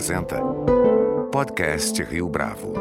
apresenta Podcast Rio Bravo.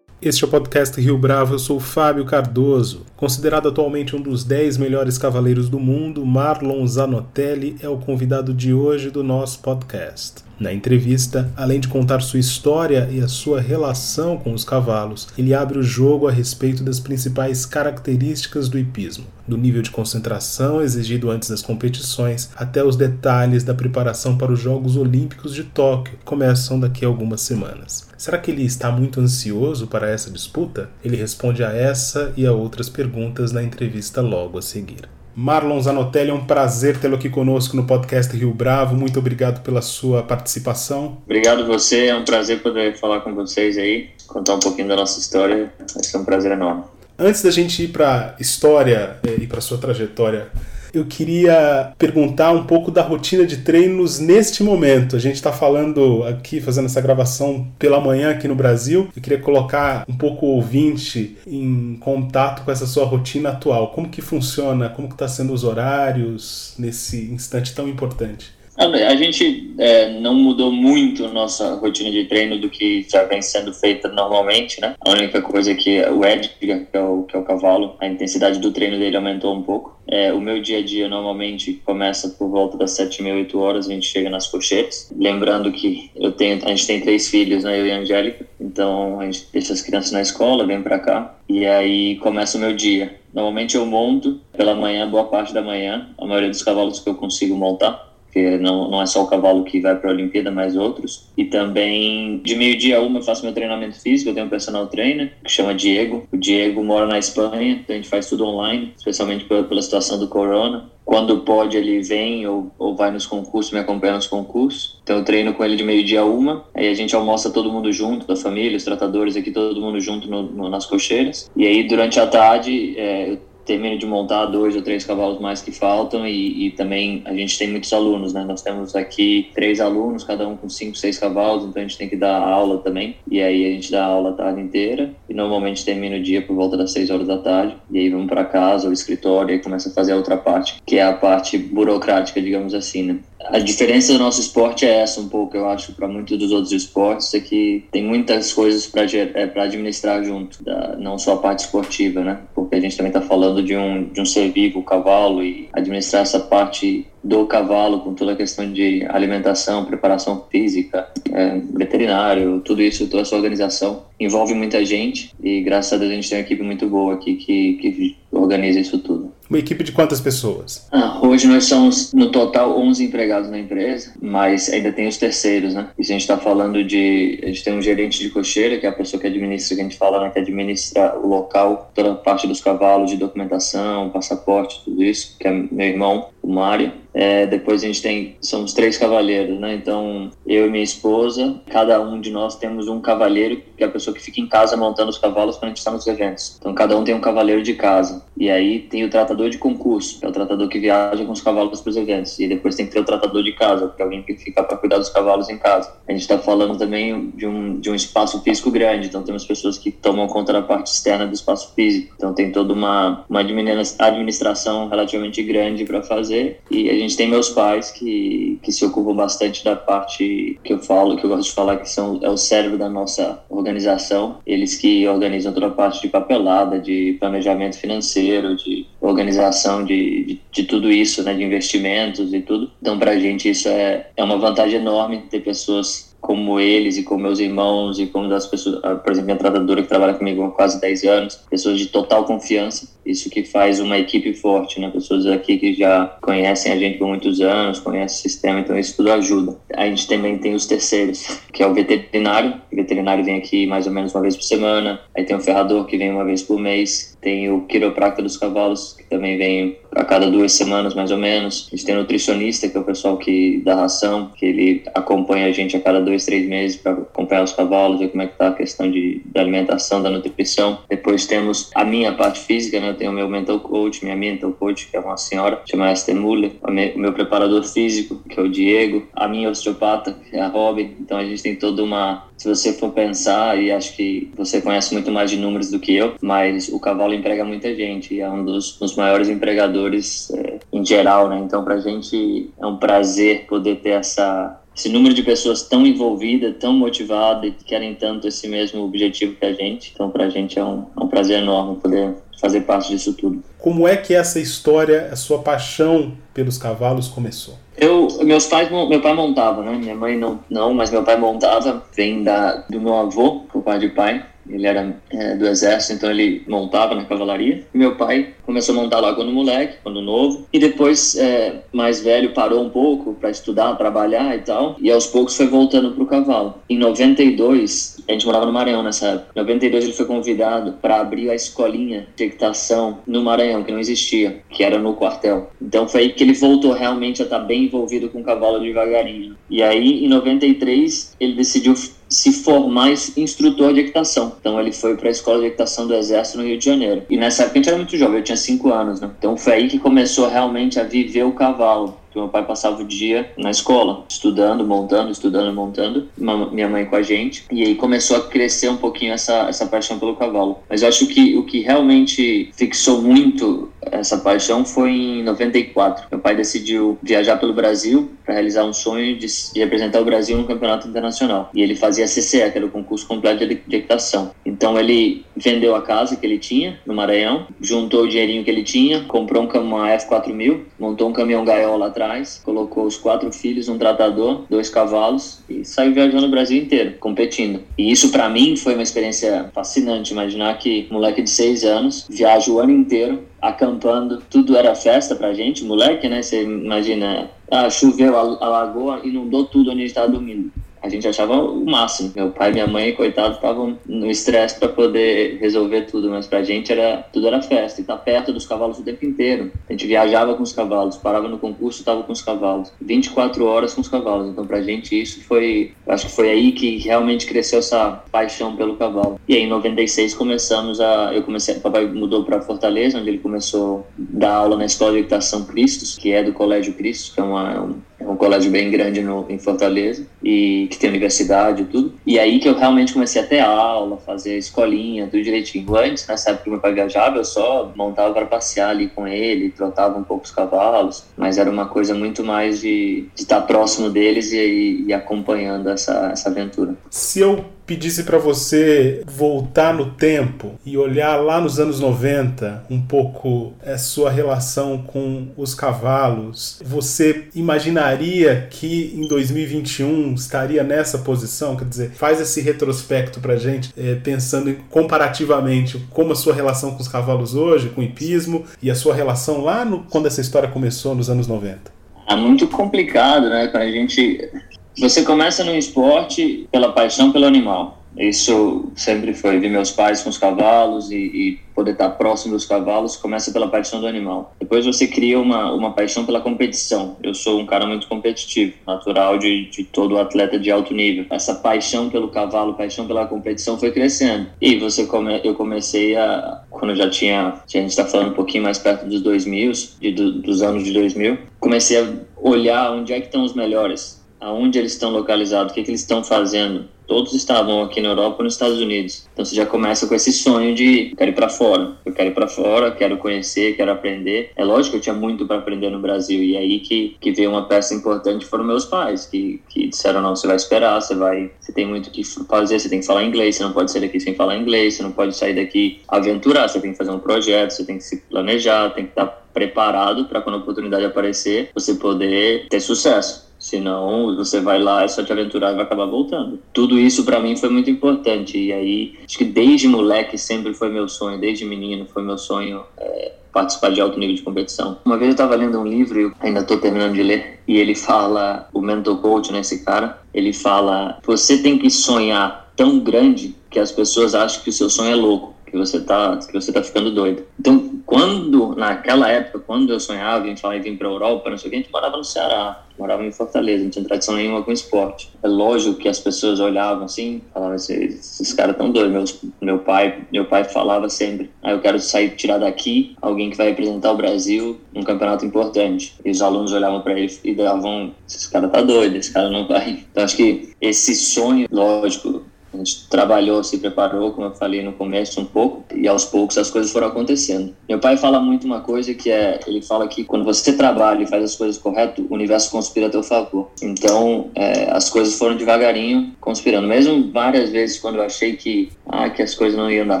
Este é o podcast Rio Bravo, eu sou Fábio Cardoso. Considerado atualmente um dos 10 melhores cavaleiros do mundo, Marlon Zanotelli é o convidado de hoje do nosso podcast. Na entrevista, além de contar sua história e a sua relação com os cavalos, ele abre o jogo a respeito das principais características do hipismo, do nível de concentração exigido antes das competições até os detalhes da preparação para os Jogos Olímpicos de Tóquio, que começam daqui a algumas semanas. Será que ele está muito ansioso para essa disputa? Ele responde a essa e a outras perguntas na entrevista logo a seguir. Marlon Zanotelli, é um prazer tê-lo aqui conosco no podcast Rio Bravo. Muito obrigado pela sua participação. Obrigado você, é um prazer poder falar com vocês aí, contar um pouquinho da nossa história. Vai ser um prazer enorme. Antes da gente ir para a história eh, e para sua trajetória eu queria perguntar um pouco da rotina de treinos neste momento. A gente está falando aqui, fazendo essa gravação pela manhã aqui no Brasil. Eu queria colocar um pouco o ouvinte em contato com essa sua rotina atual. Como que funciona? Como que está sendo os horários nesse instante tão importante? A gente é, não mudou muito nossa rotina de treino do que já vem sendo feita normalmente, né? A única coisa é que o Edgar, que é o, que é o cavalo, a intensidade do treino dele aumentou um pouco. É, o meu dia a dia normalmente começa por volta das 7 mil, 8 horas, a gente chega nas cocheiras. Lembrando que eu tenho, a gente tem três filhos, né? Eu e a Angélica. Então a gente deixa as crianças na escola, vem para cá. E aí começa o meu dia. Normalmente eu monto pela manhã, boa parte da manhã, a maioria dos cavalos que eu consigo montar porque não, não é só o cavalo que vai para a Olimpíada, mas outros. E também, de meio-dia a uma, eu faço meu treinamento físico, eu tenho um personal trainer, que chama Diego. O Diego mora na Espanha, então a gente faz tudo online, especialmente pela, pela situação do corona. Quando pode, ele vem ou, ou vai nos concursos, me acompanha nos concursos. Então eu treino com ele de meio-dia a uma, aí a gente almoça todo mundo junto, da família, os tratadores aqui, todo mundo junto no, no, nas cocheiras. E aí, durante a tarde, é, eu termino de montar dois ou três cavalos mais que faltam e, e, também a gente tem muitos alunos, né? Nós temos aqui três alunos, cada um com cinco, seis cavalos, então a gente tem que dar aula também. E aí a gente dá aula a tarde inteira e normalmente termina o dia por volta das seis horas da tarde. E aí vamos para casa, o escritório, e começa a fazer a outra parte, que é a parte burocrática, digamos assim, né? A diferença do nosso esporte é essa um pouco, eu acho, para muitos dos outros esportes, é que tem muitas coisas para é, administrar junto, da, não só a parte esportiva, né? Porque a gente também está falando de um, de um ser vivo, o cavalo, e administrar essa parte do cavalo com toda a questão de alimentação, preparação física, é, veterinário, tudo isso, toda essa organização envolve muita gente e graças a Deus a gente tem uma equipe muito boa aqui que, que organiza isso tudo. Uma equipe de quantas pessoas? Ah, hoje nós somos, no total, 11 empregados na empresa, mas ainda tem os terceiros, né? Isso a gente está falando de. A gente tem um gerente de cocheira, que é a pessoa que administra, que a gente fala, né, que administra o local, toda a parte dos cavalos, de documentação, passaporte, tudo isso, que é meu irmão, o Mário. É, depois a gente tem, somos três cavalheiros, né? Então, eu e minha esposa, cada um de nós temos um cavalheiro, que é a pessoa que fica em casa montando os cavalos quando a gente está nos eventos. Então, cada um tem um cavaleiro de casa. E aí tem o tratador de concurso, que é o tratador que viaja com os cavalos para os eventos. E depois tem que ter o tratador de casa, que é alguém que fica para cuidar dos cavalos em casa. A gente está falando também de um, de um espaço físico grande, então temos pessoas que tomam conta da parte externa do espaço físico. Então, tem toda uma, uma administração relativamente grande para fazer. E a gente tem meus pais que, que se ocupam bastante da parte que eu falo, que eu gosto de falar que são é o cérebro da nossa organização. Eles que organizam toda a parte de papelada, de planejamento financeiro, de organização de, de, de tudo isso, né, de investimentos e tudo. Então, para a gente isso é, é uma vantagem enorme ter pessoas como eles e como meus irmãos e como das pessoas, por exemplo, minha tratadora que trabalha comigo há quase 10 anos, pessoas de total confiança. Isso que faz uma equipe forte, né? Pessoas aqui que já conhecem a gente por muitos anos, conhecem o sistema, então isso tudo ajuda. A gente também tem os terceiros, que é o veterinário. O veterinário vem aqui mais ou menos uma vez por semana. Aí tem o ferrador que vem uma vez por mês. Tem o quiropracta dos cavalos, que também vem a cada duas semanas mais ou menos. A gente tem o nutricionista, que é o pessoal que dá ração, que ele acompanha a gente a cada dois, três meses para acompanhar os cavalos, ver como é que tá a questão de, da alimentação, da nutrição. Depois temos a minha parte física, né? Eu tenho meu mental coach, minha mental coach, que é uma senhora, chama Esther Muller, o meu preparador físico, que é o Diego, a minha osteopata, que é a Robin. Então a gente tem toda uma se você for pensar, e acho que você conhece muito mais de números do que eu, mas o cavalo emprega muita gente e é um dos, dos maiores empregadores é, em geral, né? Então, para a gente é um prazer poder ter essa esse número de pessoas tão envolvidas, tão motivadas e que querem tanto esse mesmo objetivo que a gente. Então, para a gente é um, é um prazer enorme poder fazer parte disso tudo. Como é que essa história, a sua paixão pelos cavalos começou? Eu, meus pais, meu pai montava, né? Minha mãe não, não, mas meu pai montava. Vem da do meu avô, o pai de pai. Ele era é, do exército, então ele montava na cavalaria. E meu pai começou a montar lá quando moleque, quando novo. E depois, é, mais velho, parou um pouco para estudar, trabalhar e tal. E aos poucos foi voltando pro cavalo. Em 92, a gente morava no Maranhão nessa época. Em 92 ele foi convidado para abrir a escolinha de equitação no Maranhão, que não existia, que era no quartel. Então foi aí que ele voltou realmente a estar tá bem envolvido com o cavalo devagarinho. E aí, em 93, ele decidiu se formar instrutor de equitação. Então ele foi para a escola de equitação do Exército no Rio de Janeiro. E nessa época a gente era muito jovem, eu tinha 5 anos, né? Então foi aí que começou realmente a viver o cavalo que meu pai passava o dia na escola, estudando, montando, estudando, montando, minha mãe com a gente. E aí começou a crescer um pouquinho essa, essa paixão pelo cavalo. Mas eu acho que o que realmente fixou muito essa paixão foi em 94. Meu pai decidiu viajar pelo Brasil para realizar um sonho de, de, representar o Brasil no campeonato internacional. E ele fazia CCE, que era o concurso completo de, de equitação. Então ele vendeu a casa que ele tinha no Maranhão, juntou o dinheirinho que ele tinha, comprou uma F4000, montou um caminhão gaiola atrás colocou os quatro filhos, um tratador, dois cavalos e saiu viajando o Brasil inteiro, competindo. E isso para mim foi uma experiência fascinante. Imaginar que um moleque de seis anos viaja o ano inteiro acampando, tudo era festa pra gente, moleque, né? Você imagina, ah, choveu a, a lagoa, inundou tudo onde a gente tava dormindo a gente achava o máximo. Meu pai e minha mãe, coitados, estavam no estresse para poder resolver tudo, mas pra gente era tudo era festa. E tá perto dos cavalos o tempo inteiro. A gente viajava com os cavalos, parava no concurso, tava com os cavalos. 24 horas com os cavalos. Então pra gente isso foi, acho que foi aí que realmente cresceu essa paixão pelo cavalo. E aí em 96 começamos a, eu comecei, papai mudou para Fortaleza, onde ele começou a dar aula na Escola de Equitação Cristos, que é do Colégio Cristos, que é uma, é um colégio bem grande no, em Fortaleza e que tem universidade e tudo. E aí que eu realmente comecei a ter aula, fazer escolinha, tudo direitinho. Antes, nessa época que meu pai viajava, eu só montava para passear ali com ele, trotava um pouco os cavalos, mas era uma coisa muito mais de, estar próximo deles e, e acompanhando essa, essa aventura. Se eu pedisse para você voltar no tempo e olhar lá nos anos 90 um pouco a sua relação com os cavalos, você imaginaria que em 2021 estaria nessa posição? Quer dizer, faz esse retrospecto pra gente, é, pensando em, comparativamente como a sua relação com os cavalos hoje, com o hipismo, e a sua relação lá no, quando essa história começou nos anos 90. É muito complicado, né? Quando a gente você começa no esporte pela paixão pelo animal. Isso sempre foi ver meus pais com os cavalos e, e, poder estar próximo dos cavalos começa pela paixão do animal. Depois você cria uma, uma paixão pela competição. Eu sou um cara muito competitivo, natural de, de todo atleta de alto nível. Essa paixão pelo cavalo, paixão pela competição foi crescendo. E você come, eu comecei a, quando já tinha, a gente está falando um pouquinho mais perto dos 2000, de, do, dos anos de 2000, comecei a olhar onde é que estão os melhores aonde eles estão localizados, o que, que eles estão fazendo. Todos estavam aqui na Europa e nos Estados Unidos. Então você já começa com esse sonho de eu quero ir para fora, eu quero ir para fora, quero conhecer, quero aprender. É lógico que eu tinha muito para aprender no Brasil e é aí que, que veio uma peça importante foram meus pais, que, que disseram não, você vai esperar, você vai, você tem muito que fazer, você tem que falar inglês, você não pode sair daqui sem falar inglês, você não pode sair daqui aventurar, você tem que fazer um projeto, você tem que se planejar, tem que estar preparado para quando a oportunidade aparecer, você poder ter sucesso. Senão, você vai lá, é só te aventurar e vai acabar voltando. Tudo isso para mim foi muito importante. E aí, acho que desde moleque sempre foi meu sonho, desde menino foi meu sonho é, participar de alto nível de competição. Uma vez eu estava lendo um livro, eu ainda estou terminando de ler, e ele fala, o mental coach, né, esse cara, ele fala: você tem que sonhar tão grande que as pessoas acham que o seu sonho é louco que você tá que você tá ficando doido. Então, quando naquela época, quando eu sonhava em falar em vir para Europa, não sei o que, a gente morava no Ceará, morava em Fortaleza, não tinha tradição nenhuma com esporte. É lógico que as pessoas olhavam assim, falavam assim, esses caras tão doidos. Meu, meu pai, meu pai falava sempre, ah, eu quero sair tirar daqui alguém que vai representar o Brasil num campeonato importante. E os alunos olhavam para ele e davam, esse cara tá doido, esse cara não vai. Então acho que esse sonho, lógico, A gente trabalhou, se preparou, como eu falei no começo, um pouco, e aos poucos as coisas foram acontecendo. Meu pai fala muito uma coisa que é, ele fala que quando você trabalha e faz as coisas corretas, o universo conspira a teu favor. Então, é, as coisas foram devagarinho conspirando. Mesmo várias vezes quando eu achei que, ah, que as coisas não iam dar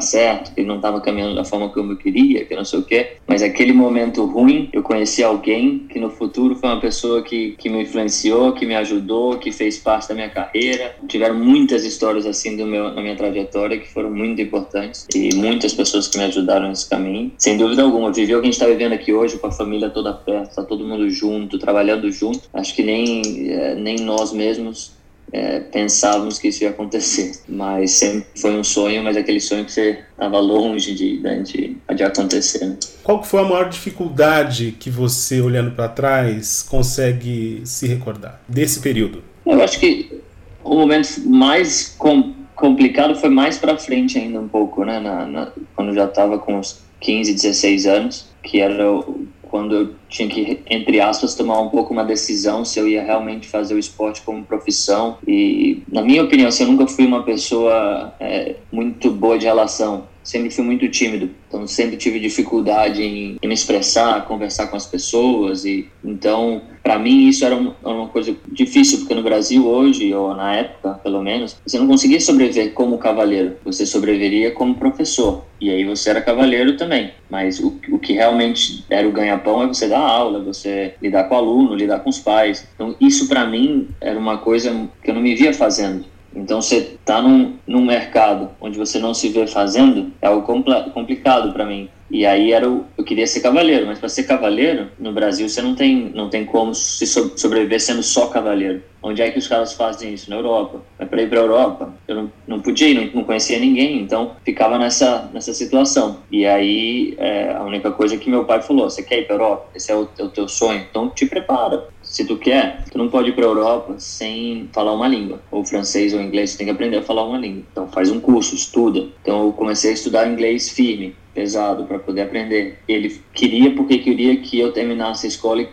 certo, que não estava caminhando da forma como eu queria, que não sei o quê, mas aquele momento ruim, eu conheci alguém que no futuro foi uma pessoa que, que me influenciou, que me ajudou, que fez parte da minha carreira. Tiveram muitas histórias assim do meu, na minha trajetória que foram muito importantes e muitas pessoas que me ajudaram nesse caminho. Sem dúvida alguma, viver o que a gente está vivendo aqui hoje com a família toda perto, está todo mundo junto, trabalhando junto. Acho que nem, é, nem nós mesmos é, pensávamos que isso ia acontecer. Mas sempre foi um sonho, mas aquele sonho que você estava longe de, de, de acontecer. Né? Qual foi a maior dificuldade que você, olhando para trás, consegue se recordar desse período? Eu acho que o momento mais com, complicado foi mais para frente ainda um pouco, né? Na, na, quando já estava com uns 15, 16 anos, que era quando eu tinha que, entre aspas, tomar um pouco uma decisão se eu ia realmente fazer o esporte como profissão. E, na minha opinião, assim, eu nunca fui uma pessoa é, muito boa de relação sempre fui muito tímido, então sempre tive dificuldade em, em me expressar, conversar com as pessoas e então para mim isso era, um, era, uma coisa difícil porque no Brasil hoje ou na época pelo menos você não conseguia sobreviver como cavaleiro, você sobreviveria como professor e aí você era cavaleiro também, mas o, o que realmente era o ganha-pão é você dar aula, você lidar com o aluno, lidar com os pais, então isso para mim era uma coisa que eu não me via fazendo então, você está num, num mercado onde você não se vê fazendo, é algo complicado para mim. E aí era o, eu queria ser cavaleiro, mas para ser cavaleiro no Brasil você não tem não tem como se sobreviver sendo só cavaleiro. Onde é que os caras fazem isso? Na Europa. Mas para ir para Europa, eu não, não podia ir, não, não, conhecia ninguém, então ficava nessa nessa situação. E aí é, a única coisa que meu pai falou: você quer ir para Europa? Esse é o, é o teu sonho, então te prepara se tu quer, tu não pode ir para a Europa sem falar uma língua, ou francês ou inglês, tu tem que aprender a falar uma língua. Então faz um curso, estuda. Então eu comecei a estudar inglês firme, pesado para poder aprender. Ele queria porque queria que eu terminasse a escola e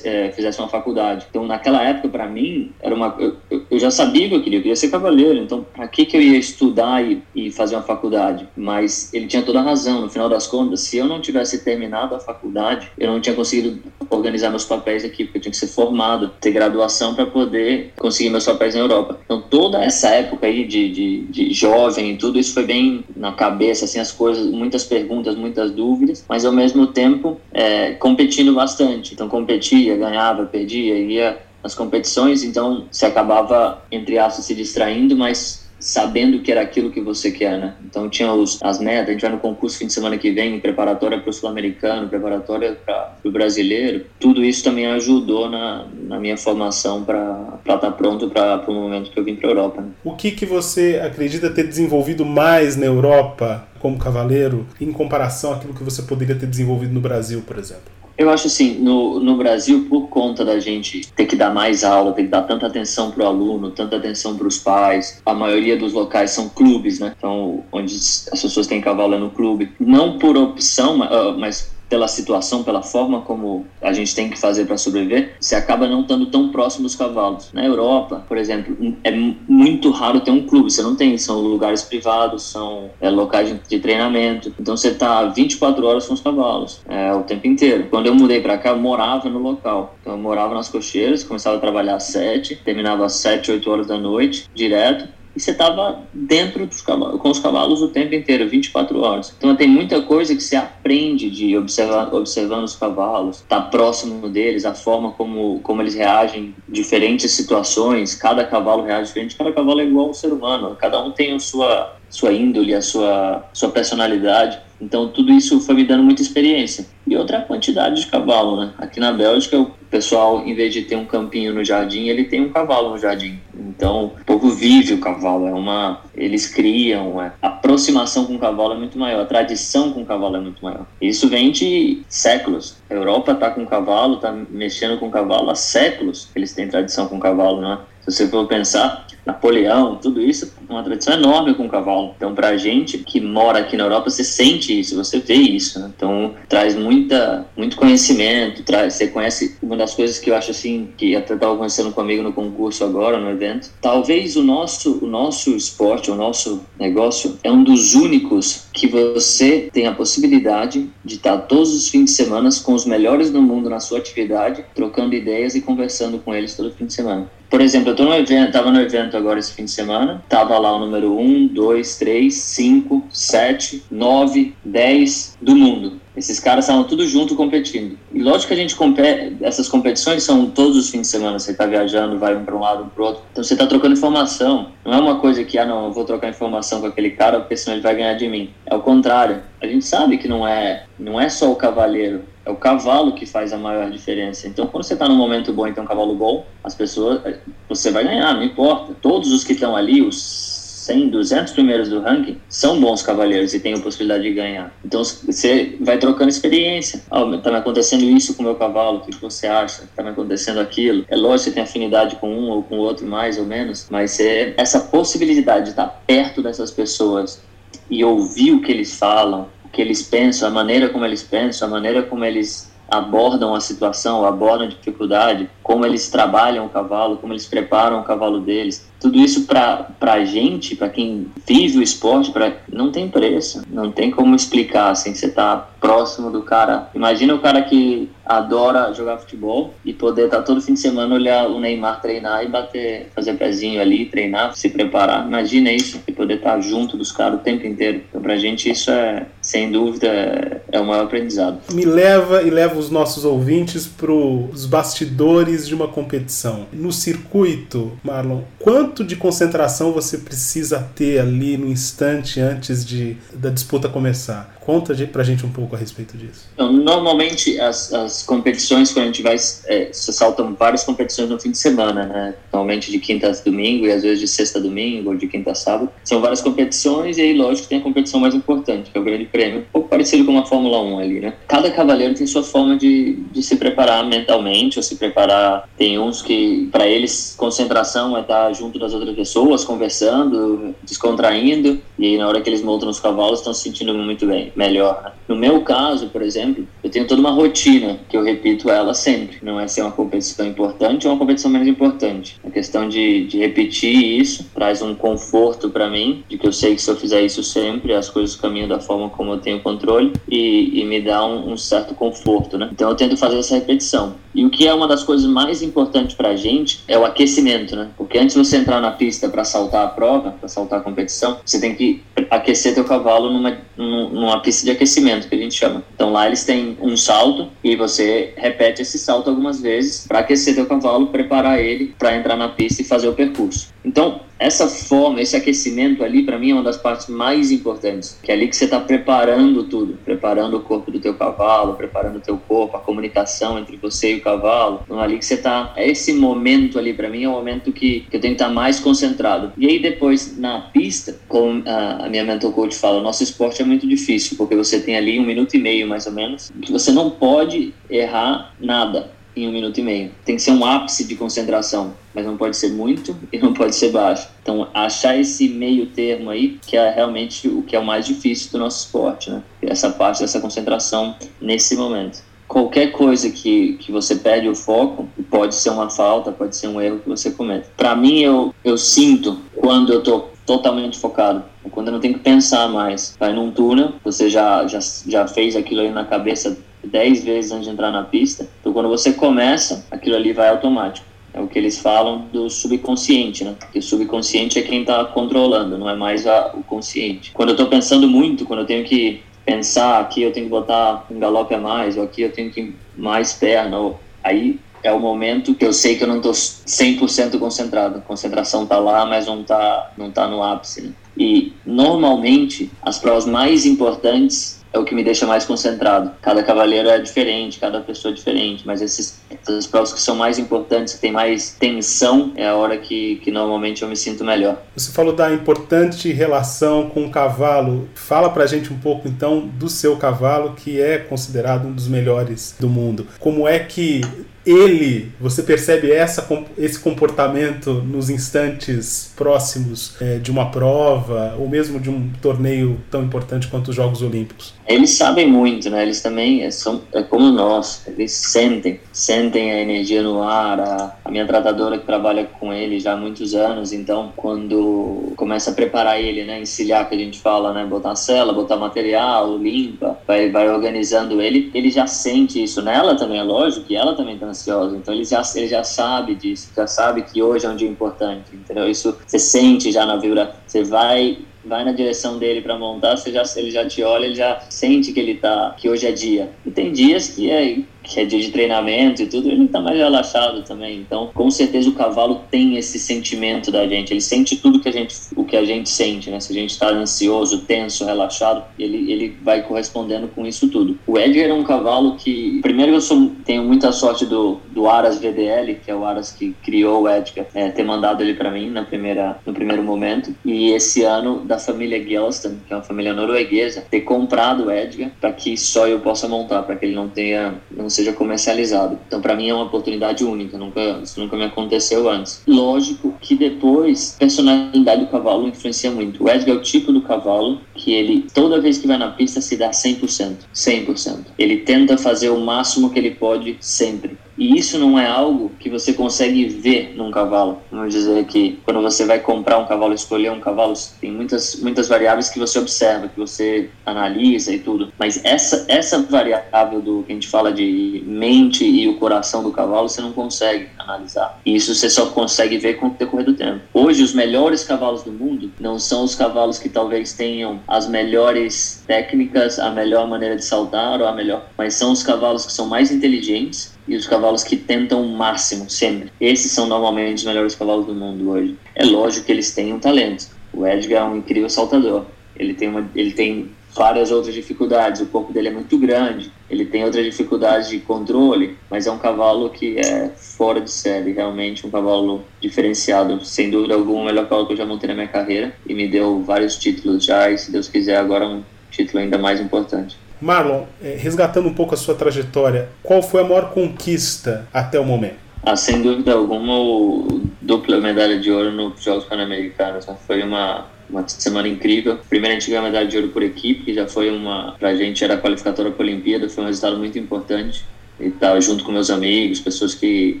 é, fizesse uma faculdade. Então, naquela época, para mim, era uma eu, eu, já sabia o que eu queria, eu queria ser cavaleiro. Então, para que que eu ia estudar e, e fazer uma faculdade? Mas ele tinha toda a razão. No final das contas, se eu não tivesse terminado a faculdade, eu não tinha conseguido organizar meus papéis aqui, porque eu tinha que ser formado, ter graduação para poder conseguir meus papéis na Europa. Então, toda essa época aí de, de, de jovem, tudo isso foi bem na cabeça, assim, as coisas, muitas perguntas, muitas dúvidas, mas ao mesmo tempo é, competindo bastante. Então competia, ganhava, perdia, ia nas competições, então você acabava, entre aspas, se distraindo, mas sabendo que era aquilo que você quer, né? Então tinha os, as metas, a gente vai no concurso fim de semana que vem, preparatória para o sul-americano, preparatória para o brasileiro. Tudo isso também ajudou na, na minha formação para estar tá pronto para o momento que eu vim para a Europa. Né? O que, que você acredita ter desenvolvido mais na Europa como cavaleiro em comparação àquilo que você poderia ter desenvolvido no Brasil, por exemplo? Eu acho assim, no, no Brasil, por conta da gente ter que dar mais aula, ter que dar tanta atenção para o aluno, tanta atenção para os pais, a maioria dos locais são clubes, né? Então, onde as pessoas têm cavalo no clube. Não por opção, mas pela situação, pela forma como a gente tem que fazer para sobreviver, você acaba não estando tão próximo dos cavalos. Na Europa, por exemplo, é muito raro ter um clube, você não tem, são lugares privados, são é, locais de treinamento, então você está 24 horas com os cavalos, é, o tempo inteiro. Quando eu mudei para cá, eu morava no local, então eu morava nas cocheiras, começava a trabalhar às 7, terminava às 7, 8 horas da noite, direto, e você estava dentro dos cavalos, com os cavalos o tempo inteiro, 24 horas. Então tem muita coisa que você aprende de observar, observando os cavalos, estar tá próximo deles, a forma como, como eles reagem em diferentes situações. Cada cavalo reage diferente, cada cavalo é igual ao ser humano, cada um tem a sua, sua índole, a sua, sua personalidade. Então tudo isso foi me dando muita experiência. E outra quantidade de cavalo, né? Aqui na Bélgica, o pessoal, em vez de ter um campinho no jardim, ele tem um cavalo no jardim. Então, o povo vive o cavalo, é uma eles criam, é. a aproximação com o cavalo é muito maior, a tradição com o cavalo é muito maior. Isso vem de séculos. A Europa está com o cavalo, está mexendo com o cavalo há séculos. Eles têm tradição com o cavalo, né? Se você for pensar, Napoleão, tudo isso, uma tradição enorme com o cavalo. Então, para a gente que mora aqui na Europa, você sente isso, você vê isso. Né? Então, traz muita, muito conhecimento, traz, você conhece uma das coisas que eu acho assim, que até estava conversando comigo no concurso agora, no evento. Talvez o nosso, o nosso esporte, o nosso negócio é um dos únicos que você tem a possibilidade de estar todos os fins de semana com os melhores do mundo na sua atividade, trocando ideias e conversando com eles todo fim de semana. Por exemplo, eu tô no evento, tava no evento agora esse fim de semana, tava lá o número 1, 2, 3, 5, 7, 9, 10 do mundo. Esses caras estavam tudo junto competindo. E lógico que a gente compete, essas competições são todos os fins de semana, você está viajando, vai um para um lado, um para outro. Então você está trocando informação. Não é uma coisa que, ah, não, eu vou trocar informação com aquele cara porque senão ele vai ganhar de mim. É o contrário. A gente sabe que não é, não é só o cavaleiro, é o cavalo que faz a maior diferença. Então, quando você está num momento bom e tem um cavalo bom, as pessoas, você vai ganhar, não importa. Todos os que estão ali, os 100, 200 primeiros do ranking são bons cavaleiros e têm a possibilidade de ganhar. Então você vai trocando experiência. Ah, tá me acontecendo isso com o meu cavalo, o que você acha? Tá me acontecendo aquilo? É lógico que você tem afinidade com um ou com o outro, mais ou menos, mas você, essa possibilidade de estar perto dessas pessoas e ouvir o que eles falam, o que eles pensam, a maneira como eles pensam, a maneira como eles abordam a situação, abordam a dificuldade, como eles trabalham o cavalo, como eles preparam o cavalo deles. Tudo isso para a gente, para quem vive o esporte, pra, não tem preço, não tem como explicar assim, você tá próximo do cara. Imagina o cara que adora jogar futebol e poder estar tá todo fim de semana olhar o Neymar treinar e bater, fazer pezinho ali, treinar, se preparar. Imagina isso, e poder estar tá junto dos caras o tempo inteiro. Então, para a gente, isso é, sem dúvida, é o maior aprendizado. Me leva e leva os nossos ouvintes para os bastidores de uma competição. No circuito, Marlon, quanto de concentração você precisa ter ali no instante antes de, da disputa começar? Conta pra gente um pouco a respeito disso. Normalmente, as, as competições, quando a gente vai, é, se saltam várias competições no fim de semana, né? Normalmente de quinta a domingo e às vezes de sexta a domingo ou de quinta a sábado. São várias competições e aí, lógico, tem a competição mais importante, que é o Grande Prêmio. Um pouco parecido com a Fórmula 1 ali, né? Cada cavaleiro tem sua forma de, de se preparar mentalmente ou se preparar. Tem uns que, para eles, concentração é estar junto das outras pessoas, conversando, descontraindo. E aí, na hora que eles montam os cavalos, estão se sentindo muito bem melhor. No meu caso, por exemplo, eu tenho toda uma rotina que eu repito ela sempre. Não é ser uma competição importante ou uma competição menos importante. A questão de, de repetir isso traz um conforto para mim, de que eu sei que se eu fizer isso sempre, as coisas caminham da forma como eu tenho controle e, e me dá um, um, certo conforto, né? Então eu tento fazer essa repetição. E o que é uma das coisas mais importantes para a gente é o aquecimento, né? Porque antes de você entrar na pista para saltar a prova, para saltar a competição, você tem que aquecer teu cavalo numa, numa de aquecimento, que a gente chama. Então lá eles têm um salto e você repete esse salto algumas vezes para aquecer teu cavalo, preparar ele para entrar na pista e fazer o percurso. Então, essa forma, esse aquecimento ali, para mim, é uma das partes mais importantes. Que é ali que você está preparando tudo. Preparando o corpo do teu cavalo, preparando o teu corpo, a comunicação entre você e o cavalo. Então, ali que você está... Esse momento ali, para mim, é o momento que, que eu tenho que estar tá mais concentrado. E aí, depois, na pista, como a minha mentor coach fala, nosso esporte é muito difícil, porque você tem ali um minuto e meio, mais ou menos, que você não pode errar nada em um minuto e meio. Tem que ser um ápice de concentração, mas não pode ser muito e não pode ser baixo. Então, achar esse meio termo aí, que é realmente o que é o mais difícil do nosso esporte, né? Essa parte dessa concentração nesse momento. Qualquer coisa que, que você perde o foco, pode ser uma falta, pode ser um erro que você comete. Para mim, eu, eu sinto quando eu tô totalmente focado, quando eu não tenho que pensar mais. Vai num túnel, você já, já, já fez aquilo aí na cabeça 10 vezes antes de entrar na pista. Então, quando você começa, aquilo ali vai automático. É o que eles falam do subconsciente, né? Que o subconsciente é quem está controlando, não é mais a, o consciente. Quando eu estou pensando muito, quando eu tenho que pensar aqui eu tenho que botar um galope a mais, ou aqui eu tenho que mais perna, ou aí é o momento que eu sei que eu não estou 100% concentrado. A concentração está lá, mas não está não tá no ápice. Né? E normalmente as provas mais importantes é o que me deixa mais concentrado. Cada cavaleiro é diferente, cada pessoa é diferente, mas esses, essas provas que são mais importantes, que tem mais tensão, é a hora que, que normalmente eu me sinto melhor. Você falou da importante relação com o cavalo. Fala pra gente um pouco então do seu cavalo, que é considerado um dos melhores do mundo. Como é que ele, você percebe essa, esse comportamento nos instantes próximos é, de uma prova ou mesmo de um torneio tão importante quanto os Jogos Olímpicos? Eles sabem muito, né? Eles também são é como nós, eles sentem, sentem a energia no ar. A, a minha tratadora que trabalha com ele já há muitos anos, então quando começa a preparar ele, né, encilhar que a gente fala, né, botar cela, botar material, limpa, vai, vai organizando ele, ele já sente isso nela também, é lógico que ela também está ansiosa, então ele já, ele já sabe disso, já sabe que hoje é um dia importante, entendeu? Isso você sente já na vibra, você vai vai na direção dele para montar, você já, ele já te olha, ele já sente que ele tá, que hoje é dia. E tem dias que é que é dia de treinamento e tudo, ele está mais relaxado também. Então, com certeza o cavalo tem esse sentimento da gente. Ele sente tudo que a gente, o que a gente sente, né? Se a gente está ansioso, tenso, relaxado, ele, ele vai correspondendo com isso tudo. O Edgar é um cavalo que, primeiro eu sou, tenho muita sorte do, do Aras VDL, que é o Aras que criou o Edgar, é, ter mandado ele para mim na primeira, no primeiro momento. E esse ano da família Gelston, que é uma família norueguesa, ter comprado o Edgar para que só eu possa montar, para que ele não tenha, não seja comercializado. Então, para mim é uma oportunidade única, nunca, isso nunca me aconteceu antes. Lógico que depois, a personalidade do cavalo influencia muito. O Edgar é o tipo do cavalo que ele, toda vez que vai na pista, se dá 100%. 100%. Ele tenta fazer o máximo que ele pode sempre. E isso não é algo que você consegue ver num cavalo. Vamos dizer que quando você vai comprar um cavalo, escolher um cavalo, tem muitas, muitas variáveis que você observa, que você analisa e tudo. Mas essa, essa variável do que a gente fala de mente e o coração do cavalo, você não consegue analisar. E isso você só consegue ver com o decorrer do tempo. Hoje, os melhores cavalos do mundo não são os cavalos que talvez tenham as melhores técnicas, a melhor maneira de saltar ou a melhor, mas são os cavalos que são mais inteligentes e os cavalos que tentam o máximo sempre. Esses são normalmente os melhores cavalos do mundo hoje. É lógico que eles têm um talento. O Edgar é um incrível saltador. Ele tem, uma, ele tem várias outras dificuldades. O corpo dele é muito grande, ele tem outras dificuldades de controle, mas é um cavalo que é fora de série, realmente um cavalo diferenciado. Sem dúvida alguma, o melhor cavalo que eu já montei na minha carreira e me deu vários títulos já. E se Deus quiser, agora um título ainda mais importante. Marlon, eh, resgatando um pouco a sua trajetória, qual foi a maior conquista até o momento? Ah, sem dúvida alguma, o dupla medalha de ouro nos Jogos Pan-Americanos. Foi uma, uma semana incrível. Primeiro a gente ganhou a medalha de ouro por equipe, que já foi uma, pra gente era qualificatória para a Olimpíada, foi um resultado muito importante. E tava junto com meus amigos, pessoas que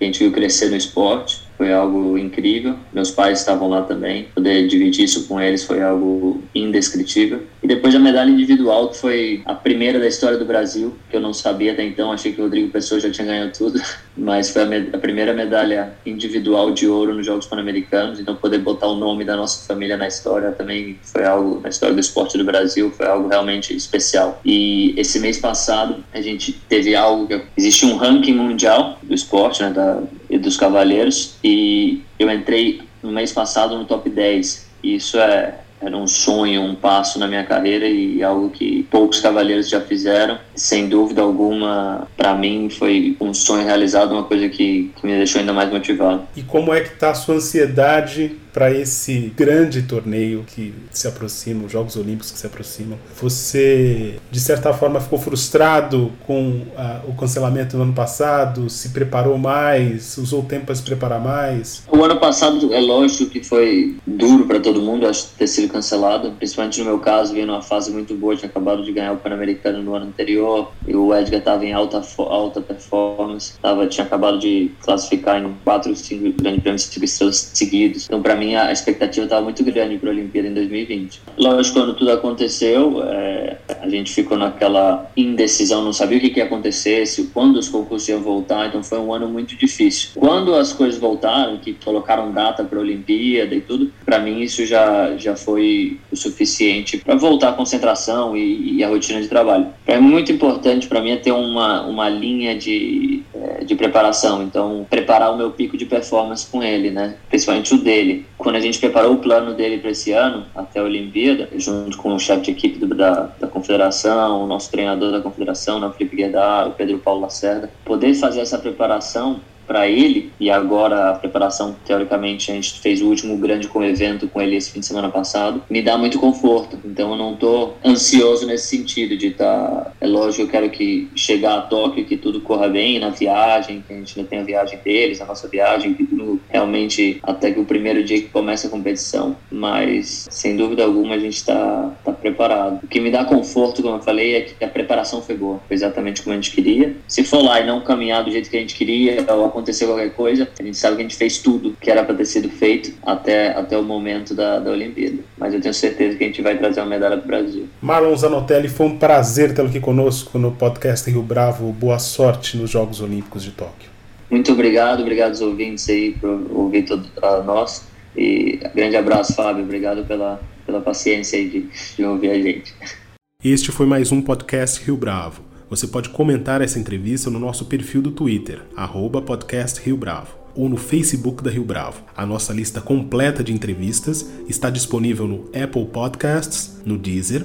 a gente viu crescer no esporte foi algo incrível. Meus pais estavam lá também, poder dividir isso com eles foi algo indescritível. E depois a medalha individual, que foi a primeira da história do Brasil, que eu não sabia até então, achei que o Rodrigo Pessoa já tinha ganhado tudo, mas foi a, a primeira medalha individual de ouro nos Jogos Pan-Americanos, então poder botar o nome da nossa família na história também foi algo, na história do esporte do Brasil, foi algo realmente especial. E esse mês passado a gente teve algo que existe um ranking mundial do esporte, né, da, dos cavaleiros, e eu entrei no mês passado no top 10. E isso é, era um sonho, um passo na minha carreira e algo que poucos cavaleiros já fizeram. Sem dúvida alguma, para mim foi um sonho realizado, uma coisa que, que me deixou ainda mais motivado. E como é que está a sua ansiedade para esse grande torneio que se aproxima, os Jogos Olímpicos que se aproximam. Você, de certa forma, ficou frustrado com a, o cancelamento no ano passado? Se preparou mais? Usou tempo para se preparar mais? O ano passado, é lógico que foi duro para todo mundo, acho ter sido cancelado, principalmente no meu caso, veio numa fase muito boa, tinha acabado de ganhar o Pan-Americano no ano anterior, e o Edgar estava em alta, alta performance, tava, tinha acabado de classificar em quatro, cinco grandes prêmios seguidos. Então, para mim a expectativa estava muito grande para a Olimpíada em 2020. Lógico, quando tudo aconteceu, é, a gente ficou naquela indecisão, não sabia o que, que ia acontecer, se, quando os concursos iam voltar, então foi um ano muito difícil. Quando as coisas voltaram, que colocaram data para a Olimpíada e tudo, para mim isso já, já foi o suficiente para voltar à concentração e, e a rotina de trabalho. É muito importante para mim é ter uma, uma linha de, é, de preparação, então preparar o meu pico de performance com ele, né? principalmente o dele quando a gente preparou o plano dele para esse ano, até a Olimpíada, junto com o chefe de equipe do, da, da confederação, o nosso treinador da confederação, né, o Felipe Guedar, o Pedro Paulo Lacerda, poder fazer essa preparação para ele, e agora a preparação, teoricamente, a gente fez o último grande evento com ele esse fim de semana passado, me dá muito conforto. Então eu não tô ansioso nesse sentido de estar. Tá... É lógico, eu quero que chegar a Tóquio, que tudo corra bem na viagem, que a gente ainda tenha a viagem deles, a nossa viagem, que tudo realmente até que o primeiro dia que começa a competição. Mas sem dúvida alguma a gente está tá preparado. O que me dá conforto, como eu falei, é que a preparação foi boa, foi exatamente como a gente queria. Se for lá e não caminhar do jeito que a gente queria, ou acontecer qualquer coisa, a gente sabe que a gente fez tudo que era para ter sido feito até, até o momento da, da Olimpíada. Mas eu tenho certeza que a gente vai trazer uma medalha para o Brasil. Marlon Zanotelli, foi um prazer tê-lo aqui conosco no podcast Rio Bravo. Boa sorte nos Jogos Olímpicos de Tóquio. Muito obrigado, obrigado aos ouvintes aí por ouvir todo, a nós. E grande abraço, Fábio. Obrigado pela, pela paciência aí de, de ouvir a gente. Este foi mais um podcast Rio Bravo. Você pode comentar essa entrevista no nosso perfil do Twitter, arroba podcast Rio Bravo, ou no Facebook da Rio Bravo. A nossa lista completa de entrevistas está disponível no Apple Podcasts, no Deezer,